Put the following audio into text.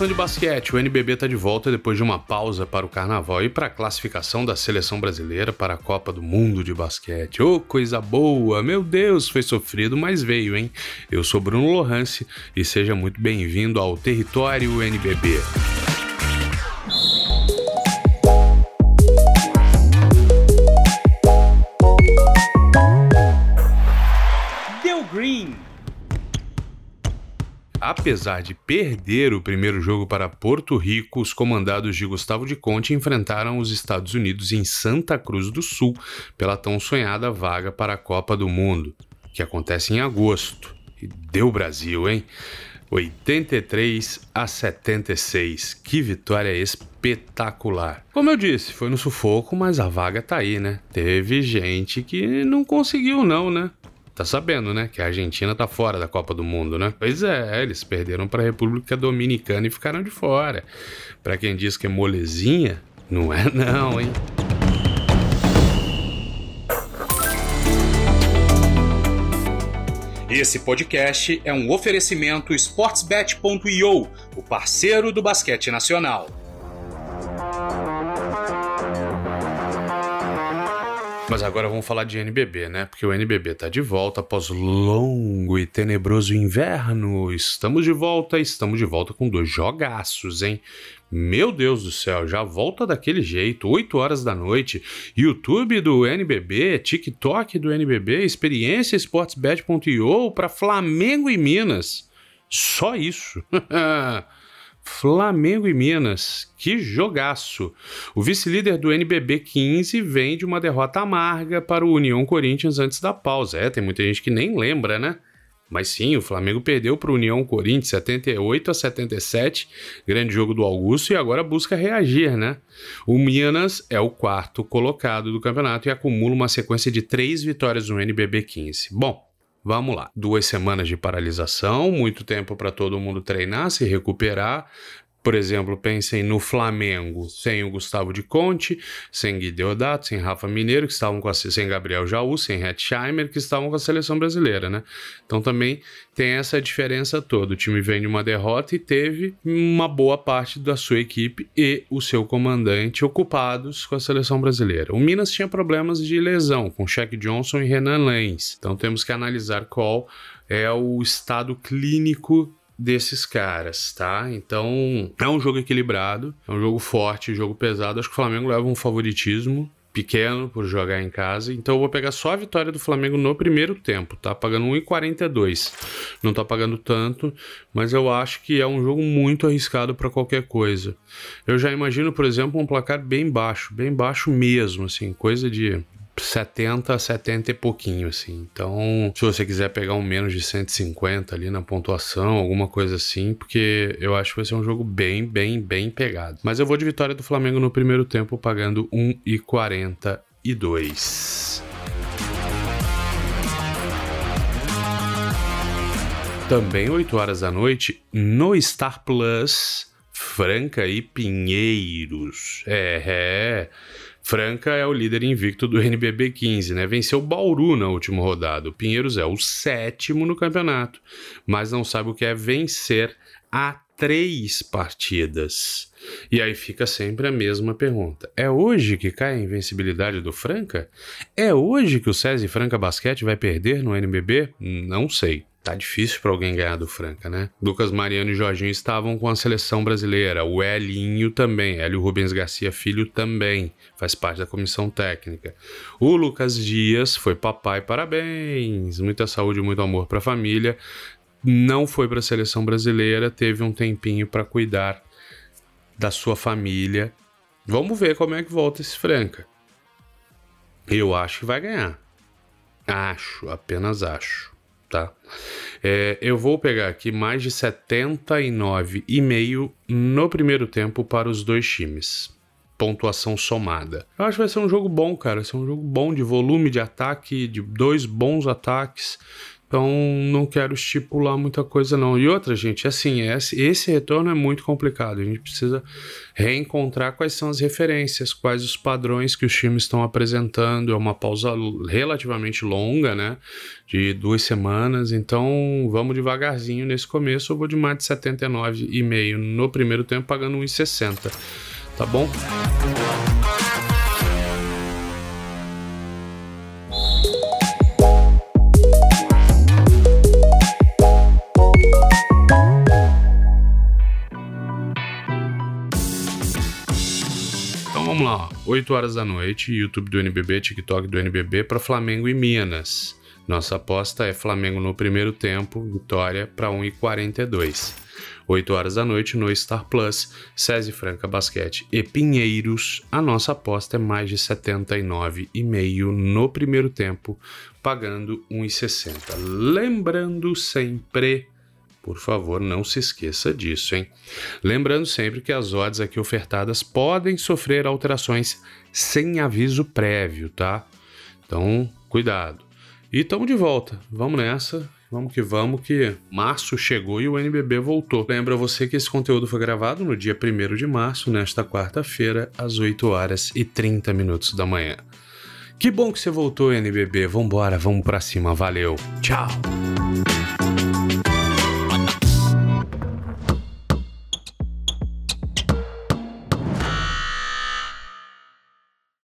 fã de basquete, o NBB está de volta depois de uma pausa para o carnaval e para a classificação da seleção brasileira para a Copa do Mundo de Basquete. Ô, oh, coisa boa! Meu Deus, foi sofrido, mas veio, hein? Eu sou Bruno Lohance e seja muito bem-vindo ao Território NBB. Apesar de perder o primeiro jogo para Porto Rico, os comandados de Gustavo de Conte enfrentaram os Estados Unidos em Santa Cruz do Sul pela tão sonhada vaga para a Copa do Mundo, que acontece em agosto. E deu Brasil, hein? 83 a 76. Que vitória espetacular. Como eu disse, foi no sufoco, mas a vaga tá aí, né? Teve gente que não conseguiu não, né? Tá sabendo, né? Que a Argentina tá fora da Copa do Mundo, né? Pois é, eles perderam para a República Dominicana e ficaram de fora. Para quem diz que é molezinha, não é não, hein? Esse podcast é um oferecimento sportsbet.io, o parceiro do basquete nacional. Mas agora vamos falar de NBB, né? Porque o NBB tá de volta após longo e tenebroso inverno. Estamos de volta, estamos de volta com dois jogaços, hein? Meu Deus do céu, já volta daquele jeito, 8 horas da noite. YouTube do NBB, TikTok do NBB, experiência sportsbet.io para Flamengo e Minas. Só isso. Flamengo e Minas, que jogaço! O vice-líder do NBB 15 vem de uma derrota amarga para o União Corinthians antes da pausa. É, tem muita gente que nem lembra, né? Mas sim, o Flamengo perdeu para o União Corinthians 78 a 77, grande jogo do Augusto, e agora busca reagir, né? O Minas é o quarto colocado do campeonato e acumula uma sequência de três vitórias no NBB 15. Bom, Vamos lá. Duas semanas de paralisação, muito tempo para todo mundo treinar, se recuperar, por exemplo, pensem no Flamengo sem o Gustavo de Conte, sem Gui Deodato, sem Rafa Mineiro, que estavam com a, sem Gabriel Jaú, sem Hetzheimer, que estavam com a seleção brasileira, né? Então também tem essa diferença toda. O time vem de uma derrota e teve uma boa parte da sua equipe e o seu comandante ocupados com a seleção brasileira. O Minas tinha problemas de lesão com Shaq Johnson e Renan Lenz. Então temos que analisar qual é o estado clínico desses caras, tá? Então, é um jogo equilibrado, é um jogo forte, jogo pesado. Acho que o Flamengo leva um favoritismo pequeno por jogar em casa. Então eu vou pegar só a vitória do Flamengo no primeiro tempo, tá? Pagando 1,42. Não tá pagando tanto, mas eu acho que é um jogo muito arriscado para qualquer coisa. Eu já imagino, por exemplo, um placar bem baixo, bem baixo mesmo, assim, coisa de 70 a 70 e pouquinho, assim. Então, se você quiser pegar um menos de 150 ali na pontuação, alguma coisa assim, porque eu acho que vai ser um jogo bem, bem, bem pegado. Mas eu vou de vitória do Flamengo no primeiro tempo, pagando 1,42. Também 8 horas da noite, no Star Plus, Franca e Pinheiros. É, é. Franca é o líder invicto do NBB 15, né? Venceu Bauru na última rodada. O Pinheiros é o sétimo no campeonato, mas não sabe o que é vencer a três partidas. E aí fica sempre a mesma pergunta: é hoje que cai a invencibilidade do Franca? É hoje que o SESI Franca Basquete vai perder no NBB? Não sei. Tá difícil para alguém ganhar do Franca, né? Lucas Mariano e Jorginho estavam com a seleção brasileira. O Elinho também. Hélio Rubens Garcia Filho também. Faz parte da comissão técnica. O Lucas Dias foi papai, parabéns. Muita saúde, muito amor para a família. Não foi para a seleção brasileira. Teve um tempinho para cuidar da sua família. Vamos ver como é que volta esse Franca. Eu acho que vai ganhar. Acho, apenas acho tá? É, eu vou pegar aqui mais de 79,5 no primeiro tempo para os dois times. Pontuação somada. Eu acho que vai ser um jogo bom, cara. Vai ser um jogo bom de volume de ataque, de dois bons ataques. Então não quero estipular muita coisa não. E outra, gente, assim, esse, esse retorno é muito complicado. A gente precisa reencontrar quais são as referências, quais os padrões que os times estão apresentando. É uma pausa relativamente longa, né? De duas semanas. Então vamos devagarzinho nesse começo. Eu vou de mais de 79,5 no primeiro tempo, pagando 1,60. Tá bom? 8 horas da noite, YouTube do NBB, TikTok do NBB para Flamengo e Minas. Nossa aposta é Flamengo no primeiro tempo, vitória para 1,42. 8 horas da noite no Star Plus, SESI Franca Basquete e Pinheiros. A nossa aposta é mais de 79,5 no primeiro tempo, pagando 1,60. Lembrando sempre por favor, não se esqueça disso, hein? Lembrando sempre que as odds aqui ofertadas podem sofrer alterações sem aviso prévio, tá? Então, cuidado. E estamos de volta. Vamos nessa. Vamos que vamos, que março chegou e o NBB voltou. Lembra você que esse conteúdo foi gravado no dia 1 de março, nesta quarta-feira, às 8 horas e 30 minutos da manhã. Que bom que você voltou, NBB. Vambora, vamos pra cima. Valeu. Tchau.